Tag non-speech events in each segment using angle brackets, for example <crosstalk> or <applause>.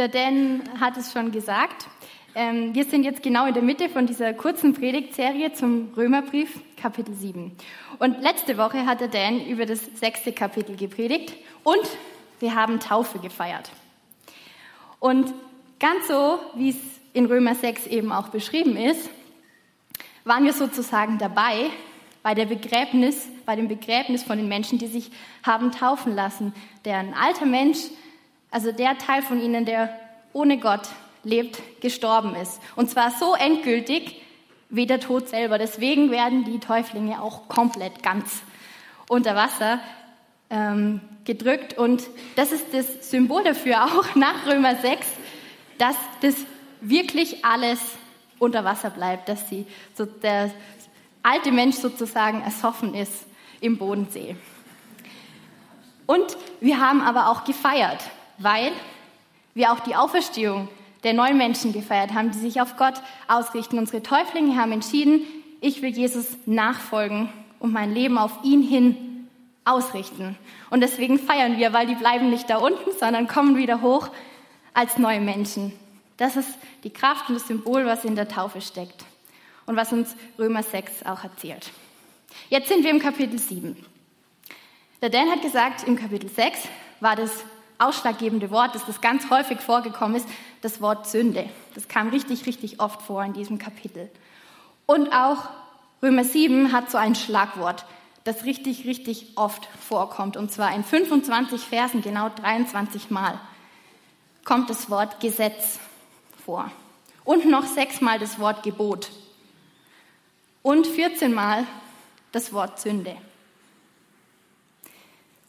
der Dan hat es schon gesagt. Ähm, wir sind jetzt genau in der Mitte von dieser kurzen Predigtserie zum Römerbrief, Kapitel 7. Und letzte Woche hat der Dan über das sechste Kapitel gepredigt und wir haben Taufe gefeiert. Und ganz so, wie es in Römer 6 eben auch beschrieben ist, waren wir sozusagen dabei bei der Begräbnis, bei dem Begräbnis von den Menschen, die sich haben taufen lassen. Der ein alter Mensch, also der Teil von ihnen, der ohne Gott lebt, gestorben ist. Und zwar so endgültig wie der Tod selber. Deswegen werden die Täuflinge auch komplett ganz unter Wasser ähm, gedrückt. Und das ist das Symbol dafür auch <laughs> nach Römer 6, dass das wirklich alles unter Wasser bleibt, dass sie, so der alte Mensch sozusagen ersoffen ist im Bodensee. Und wir haben aber auch gefeiert, weil wir auch die Auferstehung der neuen Menschen gefeiert haben, die sich auf Gott ausrichten. Unsere Täuflinge haben entschieden, ich will Jesus nachfolgen und mein Leben auf ihn hin ausrichten. Und deswegen feiern wir, weil die bleiben nicht da unten, sondern kommen wieder hoch als neue Menschen. Das ist die Kraft und das Symbol, was in der Taufe steckt und was uns Römer 6 auch erzählt. Jetzt sind wir im Kapitel 7. Der Dan hat gesagt, im Kapitel 6 war das ausschlaggebende Wort, dass das ganz häufig vorgekommen ist, das Wort Sünde. Das kam richtig, richtig oft vor in diesem Kapitel. Und auch Römer 7 hat so ein Schlagwort, das richtig, richtig oft vorkommt. Und zwar in 25 Versen, genau 23 Mal, kommt das Wort Gesetz vor. Und noch sechsmal das Wort Gebot. Und 14 Mal das Wort Sünde.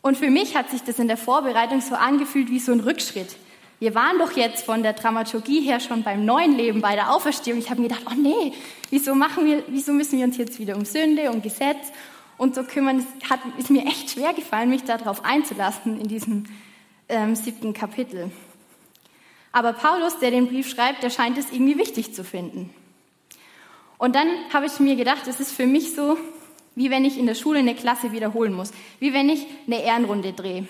Und für mich hat sich das in der Vorbereitung so angefühlt wie so ein Rückschritt. Wir waren doch jetzt von der Dramaturgie her schon beim neuen Leben, bei der Auferstehung. Ich habe mir gedacht, oh nee, wieso, machen wir, wieso müssen wir uns jetzt wieder um Sünde, um Gesetz und so kümmern? Es hat, ist mir echt schwer gefallen, mich darauf einzulassen in diesem ähm, siebten Kapitel. Aber Paulus, der den Brief schreibt, der scheint es irgendwie wichtig zu finden. Und dann habe ich mir gedacht, es ist für mich so, wie wenn ich in der Schule eine Klasse wiederholen muss, wie wenn ich eine Ehrenrunde drehe.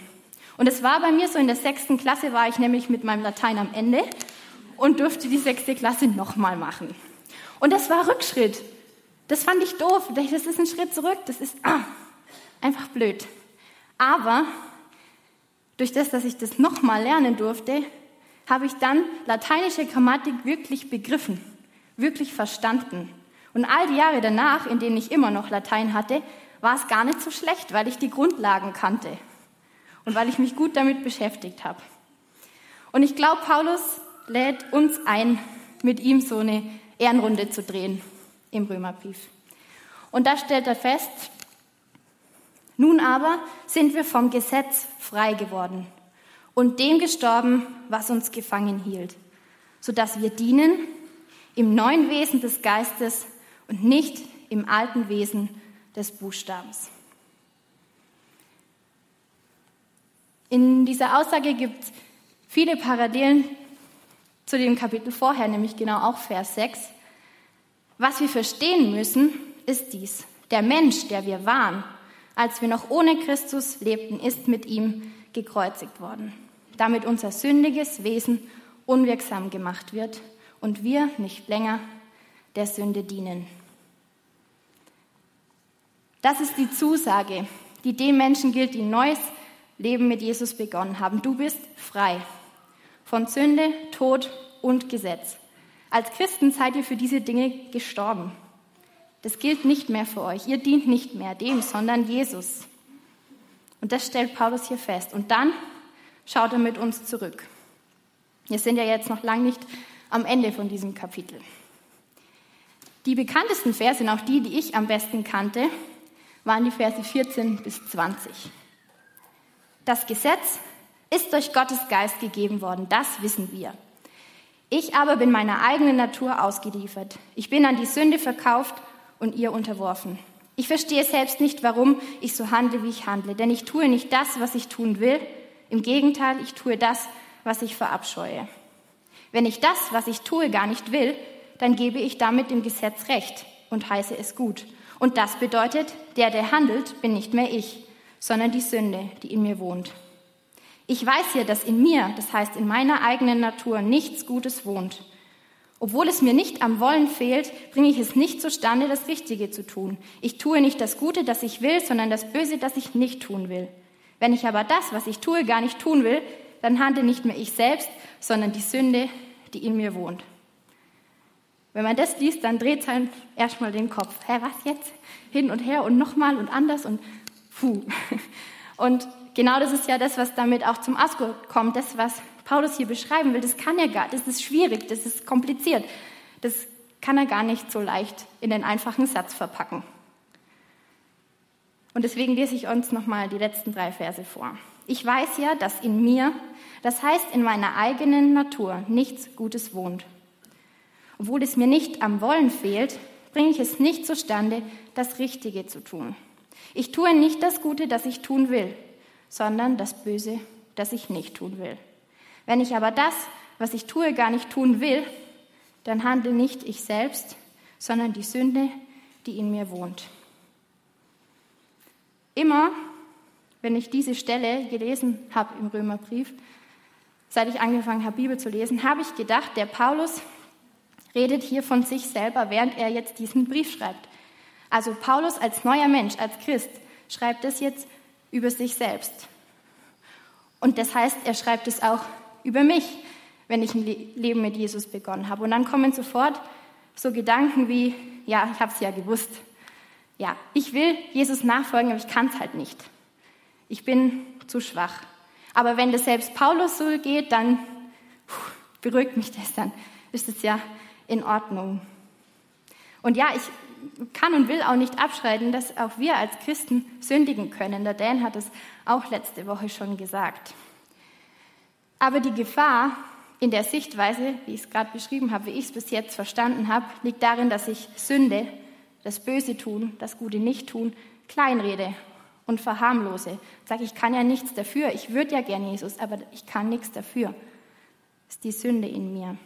Und es war bei mir so, in der sechsten Klasse war ich nämlich mit meinem Latein am Ende und durfte die sechste Klasse nochmal machen. Und das war Rückschritt. Das fand ich doof. Das ist ein Schritt zurück. Das ist ah, einfach blöd. Aber durch das, dass ich das nochmal lernen durfte, habe ich dann lateinische Grammatik wirklich begriffen, wirklich verstanden. Und all die Jahre danach, in denen ich immer noch Latein hatte, war es gar nicht so schlecht, weil ich die Grundlagen kannte und weil ich mich gut damit beschäftigt habe. Und ich glaube, Paulus lädt uns ein, mit ihm so eine Ehrenrunde zu drehen im Römerbrief. Und da stellt er fest, nun aber sind wir vom Gesetz frei geworden und dem gestorben, was uns gefangen hielt, sodass wir dienen im neuen Wesen des Geistes und nicht im alten Wesen des Buchstabens. In dieser Aussage gibt es viele Parallelen zu dem Kapitel vorher, nämlich genau auch Vers 6. Was wir verstehen müssen, ist dies. Der Mensch, der wir waren, als wir noch ohne Christus lebten, ist mit ihm gekreuzigt worden, damit unser sündiges Wesen unwirksam gemacht wird und wir nicht länger der Sünde dienen. Das ist die Zusage, die den Menschen gilt, die ein neues Leben mit Jesus begonnen haben. Du bist frei von Sünde, Tod und Gesetz. Als Christen seid ihr für diese Dinge gestorben. Das gilt nicht mehr für euch. Ihr dient nicht mehr dem, sondern Jesus. Und das stellt Paulus hier fest. Und dann schaut er mit uns zurück. Wir sind ja jetzt noch lange nicht am Ende von diesem Kapitel. Die bekanntesten Verse sind auch die, die ich am besten kannte, waren die Verse 14 bis 20. Das Gesetz ist durch Gottes Geist gegeben worden, das wissen wir. Ich aber bin meiner eigenen Natur ausgeliefert. Ich bin an die Sünde verkauft und ihr unterworfen. Ich verstehe selbst nicht, warum ich so handle, wie ich handle, denn ich tue nicht das, was ich tun will. Im Gegenteil, ich tue das, was ich verabscheue. Wenn ich das, was ich tue, gar nicht will, dann gebe ich damit dem Gesetz Recht und heiße es gut. Und das bedeutet, der, der handelt, bin nicht mehr ich, sondern die Sünde, die in mir wohnt. Ich weiß ja, dass in mir, das heißt in meiner eigenen Natur, nichts Gutes wohnt. Obwohl es mir nicht am Wollen fehlt, bringe ich es nicht zustande, das Richtige zu tun. Ich tue nicht das Gute, das ich will, sondern das Böse, das ich nicht tun will. Wenn ich aber das, was ich tue, gar nicht tun will, dann handle nicht mehr ich selbst, sondern die Sünde, die in mir wohnt. Wenn man das liest, dann dreht es erstmal den Kopf. Hä, was jetzt? Hin und her und nochmal und anders und puh. <laughs> Und genau das ist ja das, was damit auch zum Ausdruck kommt, das, was Paulus hier beschreiben will, das kann er gar, das ist schwierig, das ist kompliziert. Das kann er gar nicht so leicht in den einfachen Satz verpacken. Und deswegen lese ich uns nochmal die letzten drei Verse vor. Ich weiß ja, dass in mir, das heißt in meiner eigenen Natur, nichts Gutes wohnt. Obwohl es mir nicht am Wollen fehlt, bringe ich es nicht zustande, das Richtige zu tun. Ich tue nicht das Gute, das ich tun will, sondern das Böse, das ich nicht tun will. Wenn ich aber das, was ich tue, gar nicht tun will, dann handle nicht ich selbst, sondern die Sünde, die in mir wohnt. Immer, wenn ich diese Stelle gelesen habe im Römerbrief, seit ich angefangen habe, Bibel zu lesen, habe ich gedacht, der Paulus redet hier von sich selber, während er jetzt diesen Brief schreibt. Also Paulus als neuer Mensch, als Christ, schreibt es jetzt über sich selbst. Und das heißt, er schreibt es auch über mich, wenn ich ein Leben mit Jesus begonnen habe. Und dann kommen sofort so Gedanken wie, ja, ich habe es ja gewusst. Ja, ich will Jesus nachfolgen, aber ich kann es halt nicht. Ich bin zu schwach. Aber wenn das selbst Paulus so geht, dann beruhigt mich das, dann ist es ja in Ordnung. Und ja, ich kann und will auch nicht abschreiten, dass auch wir als Christen sündigen können. Der Dan hat es auch letzte Woche schon gesagt. Aber die Gefahr in der Sichtweise, wie ich es gerade beschrieben habe, wie ich es bis jetzt verstanden habe, liegt darin, dass ich Sünde, das Böse tun, das Gute nicht tun, kleinrede und verharmlose. Sage, ich kann ja nichts dafür, ich würde ja gern Jesus, aber ich kann nichts dafür. Das ist die Sünde in mir.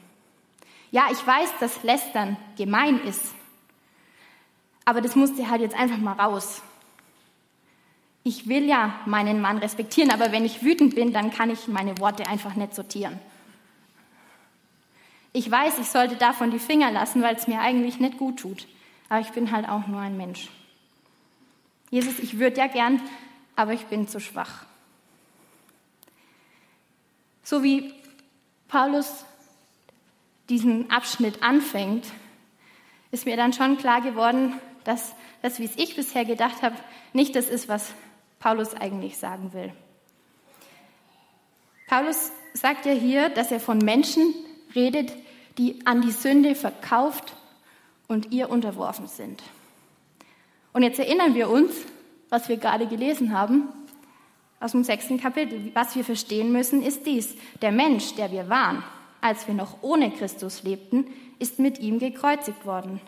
Ja, ich weiß, dass Lästern gemein ist, aber das musste halt jetzt einfach mal raus ich will ja meinen Mann respektieren, aber wenn ich wütend bin, dann kann ich meine Worte einfach nicht sortieren. Ich weiß, ich sollte davon die Finger lassen, weil es mir eigentlich nicht gut tut. Aber ich bin halt auch nur ein Mensch. Jesus, ich würde ja gern, aber ich bin zu schwach. So wie Paulus diesen Abschnitt anfängt, ist mir dann schon klar geworden, dass das, wie es ich bisher gedacht habe, nicht das ist, was Paulus eigentlich sagen will. Paulus sagt ja hier, dass er von Menschen redet, die an die Sünde verkauft und ihr unterworfen sind. Und jetzt erinnern wir uns, was wir gerade gelesen haben aus dem sechsten Kapitel. Was wir verstehen müssen, ist dies. Der Mensch, der wir waren, als wir noch ohne Christus lebten, ist mit ihm gekreuzigt worden.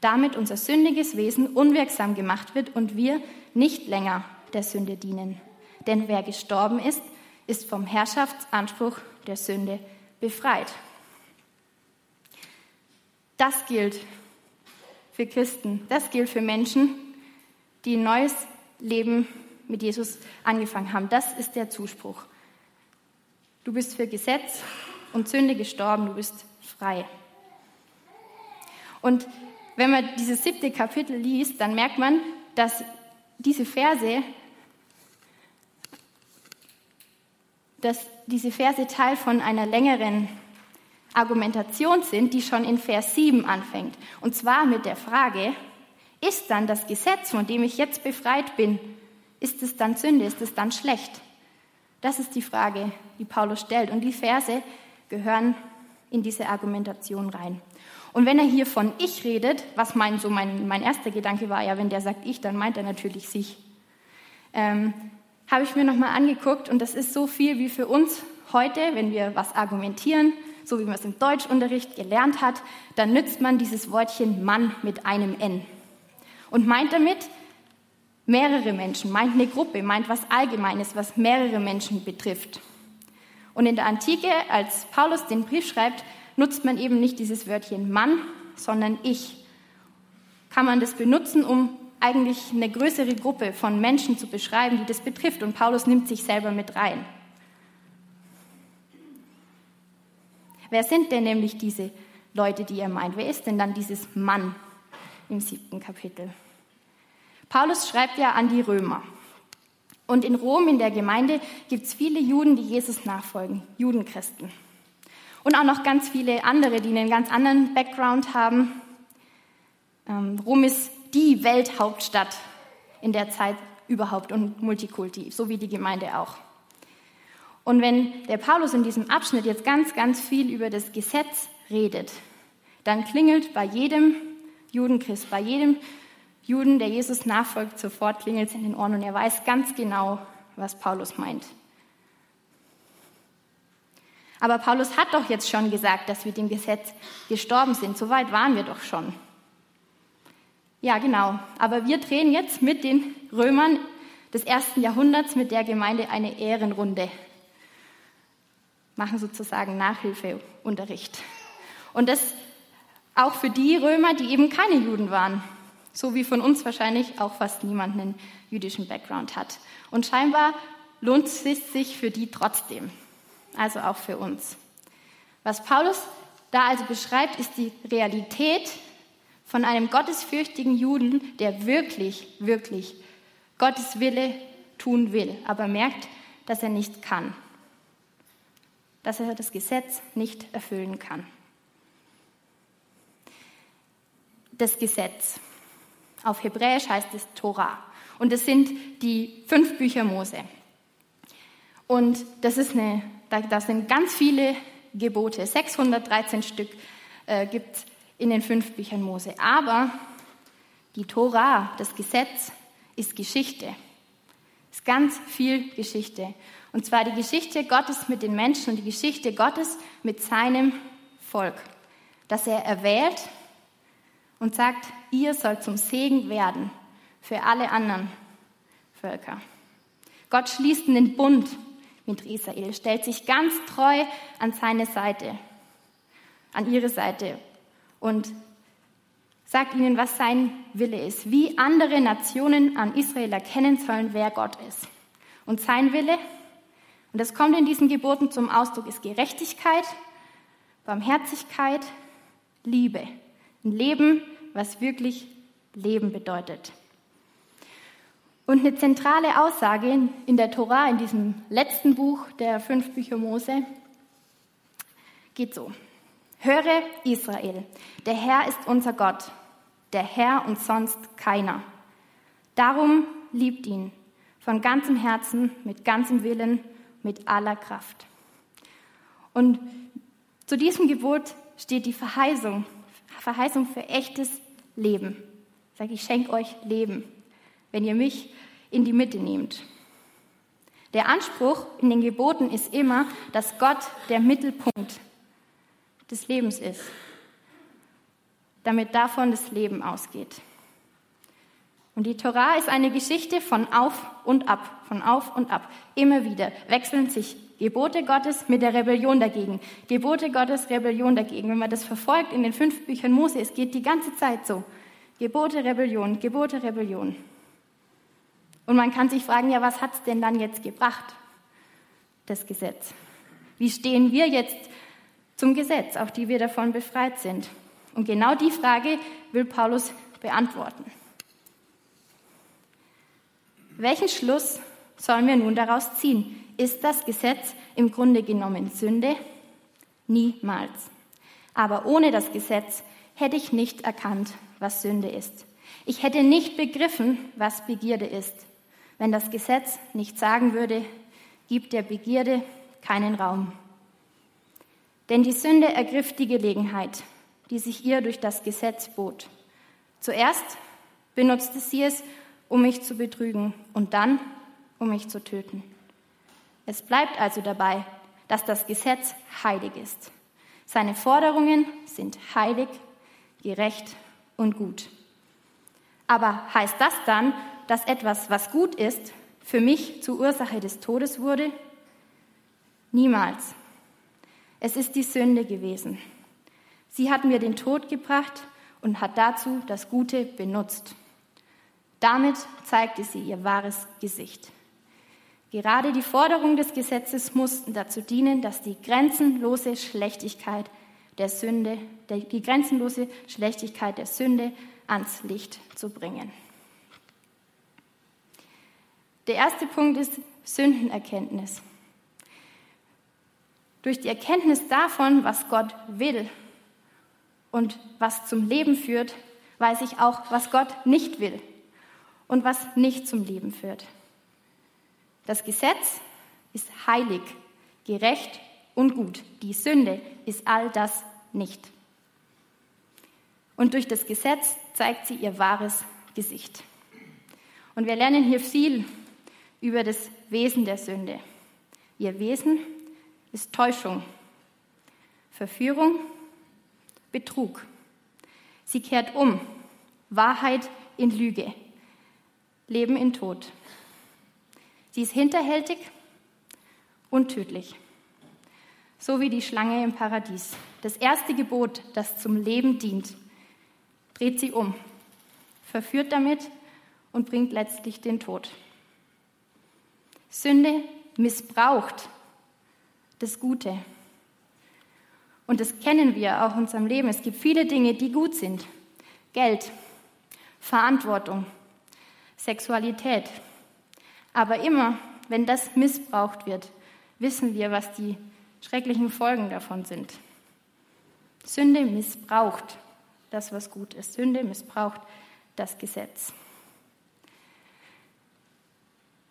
Damit unser sündiges Wesen unwirksam gemacht wird und wir nicht länger der Sünde dienen. Denn wer gestorben ist, ist vom Herrschaftsanspruch der Sünde befreit. Das gilt für Christen, das gilt für Menschen, die ein neues Leben mit Jesus angefangen haben. Das ist der Zuspruch. Du bist für Gesetz und Sünde gestorben, du bist frei. Und wenn man dieses siebte Kapitel liest, dann merkt man, dass diese Verse dass diese Verse Teil von einer längeren Argumentation sind, die schon in Vers 7 anfängt. Und zwar mit der Frage, ist dann das Gesetz, von dem ich jetzt befreit bin, ist es dann Sünde, ist es dann schlecht? Das ist die Frage, die Paulus stellt. Und die Verse gehören in diese Argumentation rein. Und wenn er hier von ich redet, was mein, so mein, mein erster Gedanke war, ja, wenn der sagt ich, dann meint er natürlich sich. Ähm, habe ich mir nochmal angeguckt und das ist so viel wie für uns heute, wenn wir was argumentieren, so wie man es im Deutschunterricht gelernt hat, dann nützt man dieses Wortchen Mann mit einem N und meint damit mehrere Menschen, meint eine Gruppe, meint was Allgemeines, was mehrere Menschen betrifft. Und in der Antike, als Paulus den Brief schreibt, nutzt man eben nicht dieses Wörtchen Mann, sondern ich. Kann man das benutzen, um eigentlich eine größere Gruppe von Menschen zu beschreiben, die das betrifft. Und Paulus nimmt sich selber mit rein. Wer sind denn nämlich diese Leute, die er meint? Wer ist denn dann dieses Mann im siebten Kapitel? Paulus schreibt ja an die Römer. Und in Rom, in der Gemeinde, gibt es viele Juden, die Jesus nachfolgen, Judenchristen. Und auch noch ganz viele andere, die einen ganz anderen Background haben. Ähm, Rom ist die Welthauptstadt in der Zeit überhaupt und Multikulti, so wie die Gemeinde auch. Und wenn der Paulus in diesem Abschnitt jetzt ganz, ganz viel über das Gesetz redet, dann klingelt bei jedem Judenchrist, bei jedem Juden, der Jesus nachfolgt, sofort klingelt es in den Ohren und er weiß ganz genau, was Paulus meint. Aber Paulus hat doch jetzt schon gesagt, dass wir dem Gesetz gestorben sind. So weit waren wir doch schon. Ja, genau. Aber wir drehen jetzt mit den Römern des ersten Jahrhunderts mit der Gemeinde eine Ehrenrunde. Machen sozusagen Nachhilfeunterricht. Und das auch für die Römer, die eben keine Juden waren. So wie von uns wahrscheinlich auch fast niemand einen jüdischen Background hat. Und scheinbar lohnt es sich für die trotzdem. Also auch für uns. Was Paulus da also beschreibt, ist die Realität von einem gottesfürchtigen Juden, der wirklich, wirklich Gottes Wille tun will, aber merkt, dass er nicht kann, dass er das Gesetz nicht erfüllen kann. Das Gesetz. Auf Hebräisch heißt es Torah. Und es sind die fünf Bücher Mose. Und das ist eine, da, sind ganz viele Gebote, 613 Stück äh, gibt es in den fünf Büchern Mose. Aber die Tora, das Gesetz, ist Geschichte. Ist ganz viel Geschichte. Und zwar die Geschichte Gottes mit den Menschen und die Geschichte Gottes mit seinem Volk. Dass er erwählt und sagt, ihr sollt zum Segen werden für alle anderen Völker. Gott schließt einen Bund mit Israel, stellt sich ganz treu an seine Seite, an ihre Seite und sagt ihnen, was sein Wille ist, wie andere Nationen an Israel erkennen sollen, wer Gott ist. Und sein Wille, und das kommt in diesen Geboten zum Ausdruck, ist Gerechtigkeit, Barmherzigkeit, Liebe. Ein Leben, was wirklich Leben bedeutet. Und eine zentrale Aussage in der Tora, in diesem letzten Buch der fünf Bücher Mose, geht so. Höre Israel, der Herr ist unser Gott, der Herr und sonst keiner. Darum liebt ihn von ganzem Herzen, mit ganzem Willen, mit aller Kraft. Und zu diesem Gebot steht die Verheißung, Verheißung für echtes Leben. Ich sage, ich schenke euch Leben, wenn ihr mich in die Mitte nehmt. Der Anspruch in den Geboten ist immer, dass Gott der Mittelpunkt des Lebens ist, damit davon das Leben ausgeht. Und die Torah ist eine Geschichte von auf und ab, von auf und ab. Immer wieder wechseln sich Gebote Gottes mit der Rebellion dagegen. Gebote Gottes, Rebellion dagegen. Wenn man das verfolgt in den fünf Büchern Mose, es geht die ganze Zeit so. Gebote, Rebellion, Gebote, Rebellion. Und man kann sich fragen, ja, was hat es denn dann jetzt gebracht, das Gesetz? Wie stehen wir jetzt zum Gesetz, auch die wir davon befreit sind? Und genau die Frage will Paulus beantworten. Welchen Schluss sollen wir nun daraus ziehen? Ist das Gesetz im Grunde genommen Sünde? Niemals. Aber ohne das Gesetz hätte ich nicht erkannt, was Sünde ist. Ich hätte nicht begriffen, was Begierde ist. Wenn das Gesetz nicht sagen würde, gibt der Begierde keinen Raum. Denn die Sünde ergriff die Gelegenheit, die sich ihr durch das Gesetz bot. Zuerst benutzte sie es, um mich zu betrügen und dann, um mich zu töten. Es bleibt also dabei, dass das Gesetz heilig ist. Seine Forderungen sind heilig, gerecht und gut. Aber heißt das dann, dass etwas, was gut ist, für mich zur Ursache des Todes wurde? Niemals. Es ist die Sünde gewesen. Sie hat mir den Tod gebracht und hat dazu das Gute benutzt. Damit zeigte sie ihr wahres Gesicht. Gerade die Forderungen des Gesetzes mussten dazu dienen, dass die grenzenlose Schlechtigkeit der Sünde, die grenzenlose Schlechtigkeit der Sünde ans Licht zu bringen. Der erste Punkt ist Sündenerkenntnis. Durch die Erkenntnis davon, was Gott will und was zum Leben führt, weiß ich auch, was Gott nicht will und was nicht zum Leben führt. Das Gesetz ist heilig, gerecht und gut. Die Sünde ist all das nicht. Und durch das Gesetz zeigt sie ihr wahres Gesicht. Und wir lernen hier viel über das Wesen der Sünde. Ihr Wesen ist Täuschung, Verführung, Betrug. Sie kehrt um, Wahrheit in Lüge, Leben in Tod. Sie ist hinterhältig und tödlich, so wie die Schlange im Paradies. Das erste Gebot, das zum Leben dient, dreht sie um, verführt damit und bringt letztlich den Tod. Sünde missbraucht das Gute. Und das kennen wir auch in unserem Leben. Es gibt viele Dinge, die gut sind. Geld, Verantwortung, Sexualität, aber immer, wenn das missbraucht wird, wissen wir, was die schrecklichen Folgen davon sind. Sünde missbraucht das, was gut ist. Sünde missbraucht das Gesetz.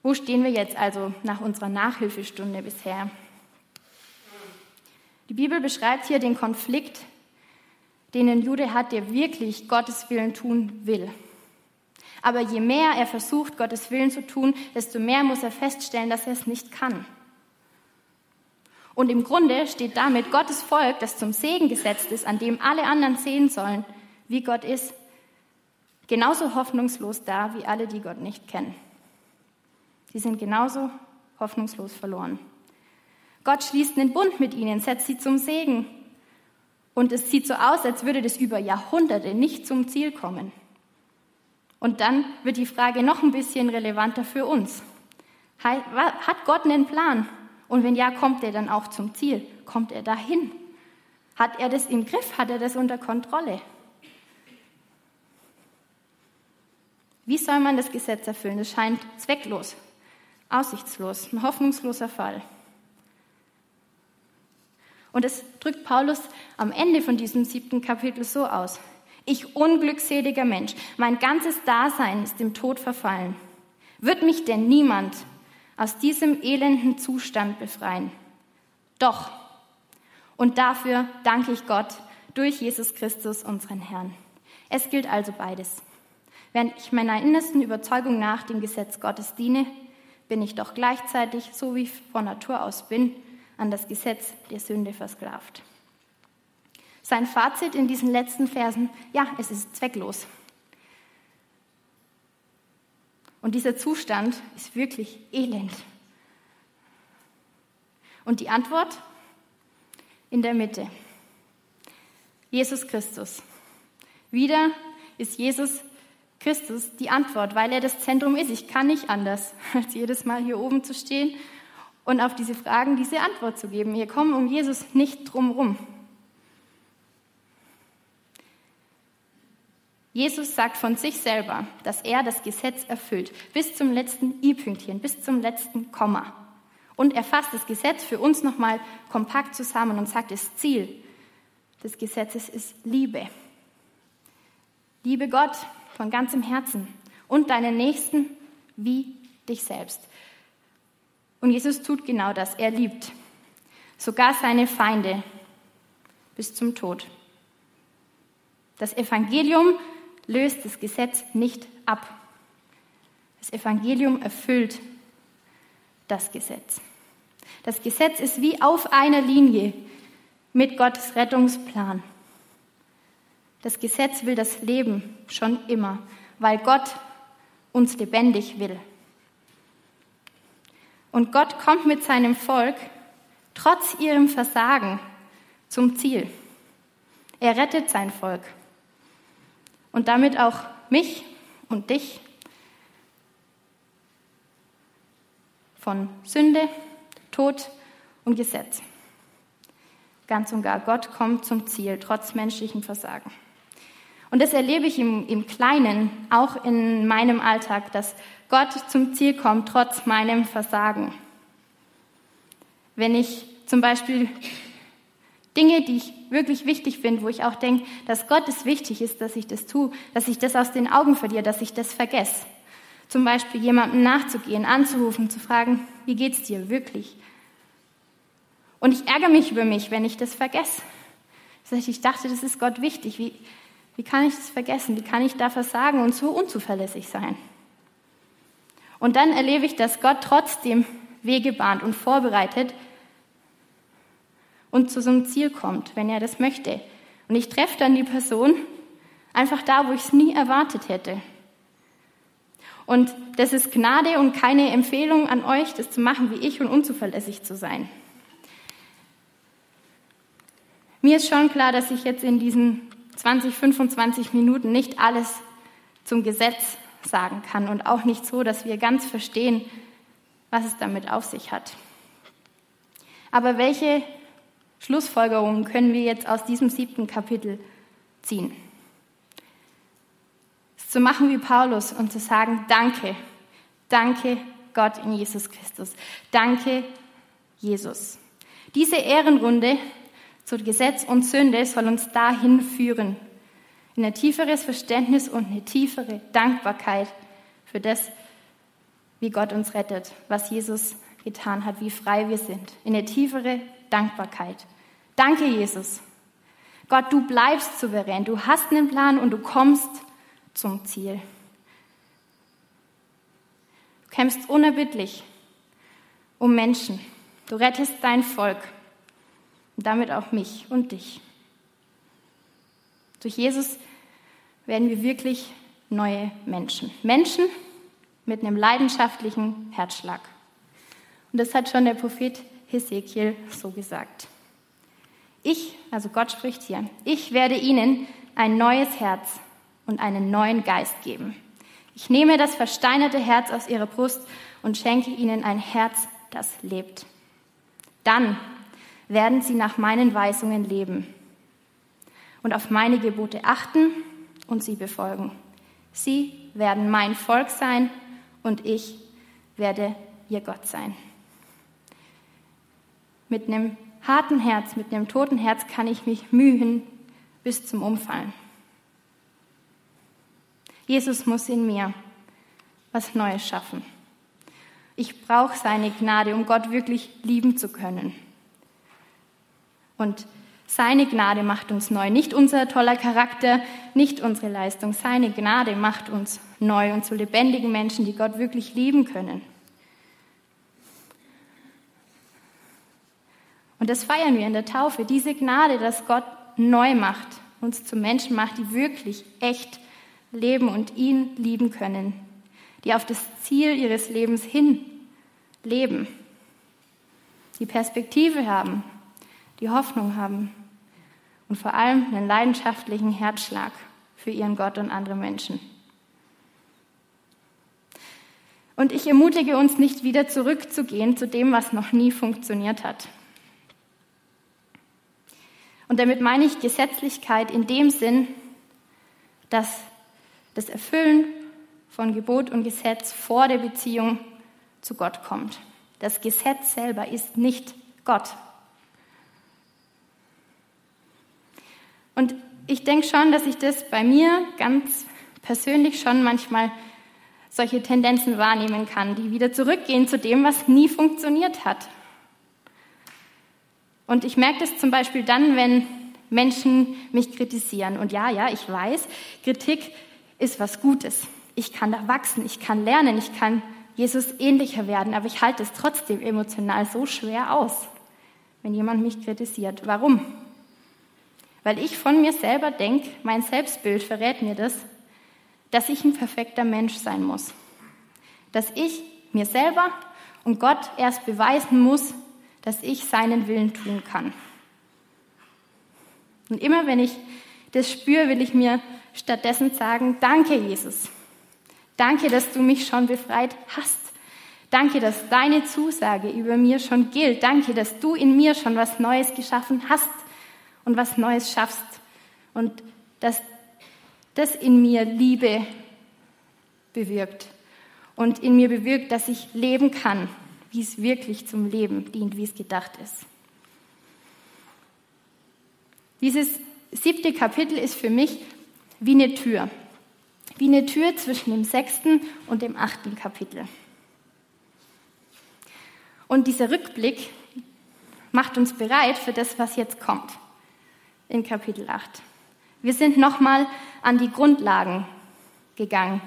Wo stehen wir jetzt also nach unserer Nachhilfestunde bisher? Die Bibel beschreibt hier den Konflikt, den ein Jude hat, der wirklich Gottes Willen tun will. Aber je mehr er versucht, Gottes Willen zu tun, desto mehr muss er feststellen, dass er es nicht kann. Und im Grunde steht damit Gottes Volk, das zum Segen gesetzt ist, an dem alle anderen sehen sollen, wie Gott ist, genauso hoffnungslos da wie alle, die Gott nicht kennen. Sie sind genauso hoffnungslos verloren. Gott schließt einen Bund mit ihnen, setzt sie zum Segen. Und es sieht so aus, als würde das über Jahrhunderte nicht zum Ziel kommen. Und dann wird die Frage noch ein bisschen relevanter für uns. Hat Gott einen Plan? Und wenn ja, kommt er dann auch zum Ziel? Kommt er dahin? Hat er das im Griff? Hat er das unter Kontrolle? Wie soll man das Gesetz erfüllen? Es scheint zwecklos, aussichtslos, ein hoffnungsloser Fall. Und es drückt Paulus am Ende von diesem siebten Kapitel so aus. Ich unglückseliger Mensch, mein ganzes Dasein ist dem Tod verfallen. Wird mich denn niemand aus diesem elenden Zustand befreien? Doch. Und dafür danke ich Gott durch Jesus Christus, unseren Herrn. Es gilt also beides. Während ich meiner innersten Überzeugung nach dem Gesetz Gottes diene, bin ich doch gleichzeitig, so wie ich von Natur aus bin, an das Gesetz der Sünde versklavt. Sein Fazit in diesen letzten Versen, ja, es ist zwecklos. Und dieser Zustand ist wirklich elend. Und die Antwort in der Mitte. Jesus Christus. Wieder ist Jesus Christus die Antwort, weil er das Zentrum ist. Ich kann nicht anders, <laughs> als jedes Mal hier oben zu stehen und auf diese Fragen diese Antwort zu geben. Wir kommen um Jesus nicht drumherum. Jesus sagt von sich selber, dass er das Gesetz erfüllt, bis zum letzten i-Pünktchen, bis zum letzten Komma. Und er fasst das Gesetz für uns nochmal kompakt zusammen und sagt, das Ziel des Gesetzes ist Liebe. Liebe Gott von ganzem Herzen und deinen Nächsten wie dich selbst. Und Jesus tut genau das. Er liebt sogar seine Feinde bis zum Tod. Das Evangelium löst das Gesetz nicht ab. Das Evangelium erfüllt das Gesetz. Das Gesetz ist wie auf einer Linie mit Gottes Rettungsplan. Das Gesetz will das Leben schon immer, weil Gott uns lebendig will. Und Gott kommt mit seinem Volk trotz ihrem Versagen zum Ziel. Er rettet sein Volk und damit auch mich und dich von Sünde, Tod und Gesetz. Ganz und gar, Gott kommt zum Ziel, trotz menschlichen Versagen. Und das erlebe ich im, im Kleinen, auch in meinem Alltag, dass Gott zum Ziel kommt, trotz meinem Versagen. Wenn ich zum Beispiel Dinge, die ich wirklich wichtig finde, wo ich auch denke, dass Gott es wichtig ist, dass ich das tue, dass ich das aus den Augen verliere, dass ich das vergesse. Zum Beispiel jemandem nachzugehen, anzurufen, zu fragen, wie geht's dir wirklich? Und ich ärgere mich über mich, wenn ich das vergesse. Ich dachte, das ist Gott wichtig. Wie, wie kann ich das vergessen? Wie kann ich da versagen und so unzuverlässig sein? Und dann erlebe ich, dass Gott trotzdem Wege bahnt und vorbereitet und zu so einem Ziel kommt, wenn er das möchte. Und ich treffe dann die Person einfach da, wo ich es nie erwartet hätte. Und das ist Gnade und keine Empfehlung an euch, das zu machen wie ich und unzuverlässig zu sein. Mir ist schon klar, dass ich jetzt in diesen 20, 25 Minuten nicht alles zum Gesetz sagen kann und auch nicht so, dass wir ganz verstehen, was es damit auf sich hat. Aber welche Schlussfolgerungen können wir jetzt aus diesem siebten Kapitel ziehen? zu machen wie Paulus und zu sagen, danke, danke Gott in Jesus Christus, danke Jesus. Diese Ehrenrunde zu Gesetz und Sünde soll uns dahin führen, in ein tieferes Verständnis und eine tiefere Dankbarkeit für das, wie Gott uns rettet, was Jesus getan hat, wie frei wir sind, in eine tiefere Dankbarkeit. Danke, Jesus. Gott, du bleibst souverän, du hast einen Plan und du kommst zum Ziel. Du kämpfst unerbittlich um Menschen. Du rettest dein Volk und damit auch mich und dich. Durch Jesus werden wir wirklich neue Menschen. Menschen mit einem leidenschaftlichen Herzschlag. Und das hat schon der Prophet Hesekiel so gesagt. Ich, also Gott spricht hier, ich werde ihnen ein neues Herz und einen neuen Geist geben. Ich nehme das versteinerte Herz aus ihrer Brust und schenke ihnen ein Herz, das lebt. Dann werden sie nach meinen Weisungen leben und auf meine Gebote achten und sie befolgen. Sie werden mein Volk sein und ich werde ihr Gott sein. Mit einem harten Herz, mit einem toten Herz kann ich mich mühen bis zum Umfallen. Jesus muss in mir was Neues schaffen. Ich brauche seine Gnade, um Gott wirklich lieben zu können. Und seine Gnade macht uns neu. Nicht unser toller Charakter, nicht unsere Leistung. Seine Gnade macht uns neu und zu lebendigen Menschen, die Gott wirklich lieben können. Und das feiern wir in der Taufe. Diese Gnade, dass Gott neu macht, uns zu Menschen macht, die wirklich echt leben und ihn lieben können, die auf das Ziel ihres Lebens hin leben, die Perspektive haben, die Hoffnung haben und vor allem einen leidenschaftlichen Herzschlag für ihren Gott und andere Menschen. Und ich ermutige uns nicht wieder zurückzugehen zu dem, was noch nie funktioniert hat. Und damit meine ich Gesetzlichkeit in dem Sinn, dass das Erfüllen von Gebot und Gesetz vor der Beziehung zu Gott kommt. Das Gesetz selber ist nicht Gott. Und ich denke schon, dass ich das bei mir ganz persönlich schon manchmal solche Tendenzen wahrnehmen kann, die wieder zurückgehen zu dem, was nie funktioniert hat. Und ich merke das zum Beispiel dann, wenn Menschen mich kritisieren. Und ja, ja, ich weiß, Kritik ist was Gutes. Ich kann da wachsen, ich kann lernen, ich kann Jesus ähnlicher werden, aber ich halte es trotzdem emotional so schwer aus, wenn jemand mich kritisiert. Warum? Weil ich von mir selber denke, mein Selbstbild verrät mir das, dass ich ein perfekter Mensch sein muss. Dass ich mir selber und Gott erst beweisen muss, dass ich seinen Willen tun kann. Und immer wenn ich das spüre, will ich mir stattdessen sagen, danke Jesus. Danke, dass du mich schon befreit hast. Danke, dass deine Zusage über mir schon gilt. Danke, dass du in mir schon was Neues geschaffen hast und was Neues schaffst. Und dass das in mir Liebe bewirkt und in mir bewirkt, dass ich leben kann, wie es wirklich zum Leben dient, wie es gedacht ist. Dieses siebte Kapitel ist für mich wie eine Tür. Wie eine Tür zwischen dem sechsten und dem achten Kapitel. Und dieser Rückblick macht uns bereit für das, was jetzt kommt in Kapitel 8. Wir sind nochmal an die Grundlagen gegangen,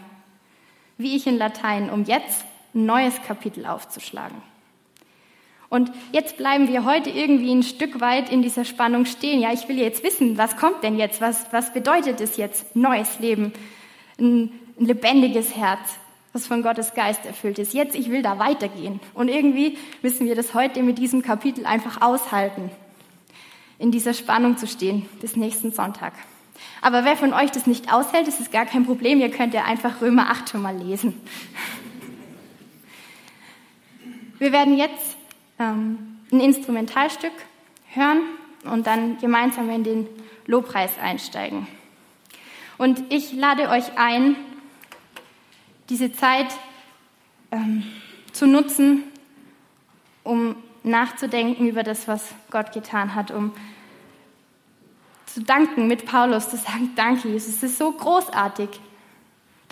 wie ich in Latein, um jetzt ein neues Kapitel aufzuschlagen. Und jetzt bleiben wir heute irgendwie ein Stück weit in dieser Spannung stehen. Ja, ich will jetzt wissen, was kommt denn jetzt? Was, was bedeutet es jetzt? Neues Leben, ein, ein lebendiges Herz, was von Gottes Geist erfüllt ist. Jetzt, ich will da weitergehen. Und irgendwie müssen wir das heute mit diesem Kapitel einfach aushalten, in dieser Spannung zu stehen bis nächsten Sonntag. Aber wer von euch das nicht aushält, das ist gar kein Problem. Ihr könnt ja einfach Römer 8 schon mal lesen. Wir werden jetzt ähm, ein Instrumentalstück hören und dann gemeinsam in den Lobpreis einsteigen. Und ich lade euch ein, diese Zeit ähm, zu nutzen, um nachzudenken über das, was Gott getan hat, um zu danken mit Paulus, zu sagen, danke Jesus, es ist so großartig.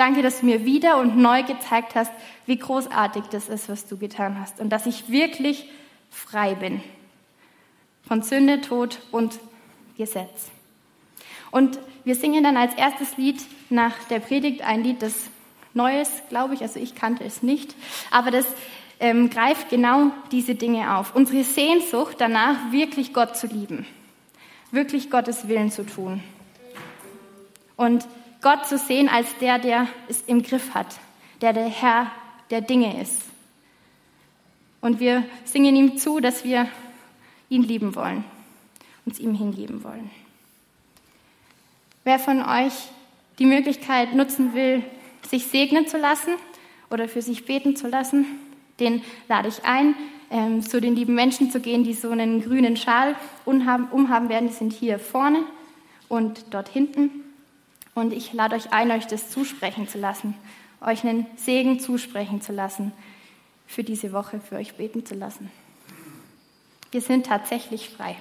Danke, dass du mir wieder und neu gezeigt hast, wie großartig das ist, was du getan hast. Und dass ich wirklich frei bin. Von Sünde, Tod und Gesetz. Und wir singen dann als erstes Lied nach der Predigt ein Lied, das Neues, glaube ich, also ich kannte es nicht, aber das ähm, greift genau diese Dinge auf. Unsere Sehnsucht danach, wirklich Gott zu lieben, wirklich Gottes Willen zu tun. Und Gott zu sehen als der, der es im Griff hat, der der Herr der Dinge ist. Und wir singen ihm zu, dass wir ihn lieben wollen, uns ihm hingeben wollen. Wer von euch die Möglichkeit nutzen will, sich segnen zu lassen oder für sich beten zu lassen, den lade ich ein, ähm, zu den lieben Menschen zu gehen, die so einen grünen Schal umhaben werden. Die sind hier vorne und dort hinten. Und ich lade euch ein, euch das zusprechen zu lassen, euch einen Segen zusprechen zu lassen, für diese Woche für euch beten zu lassen. Wir sind tatsächlich frei.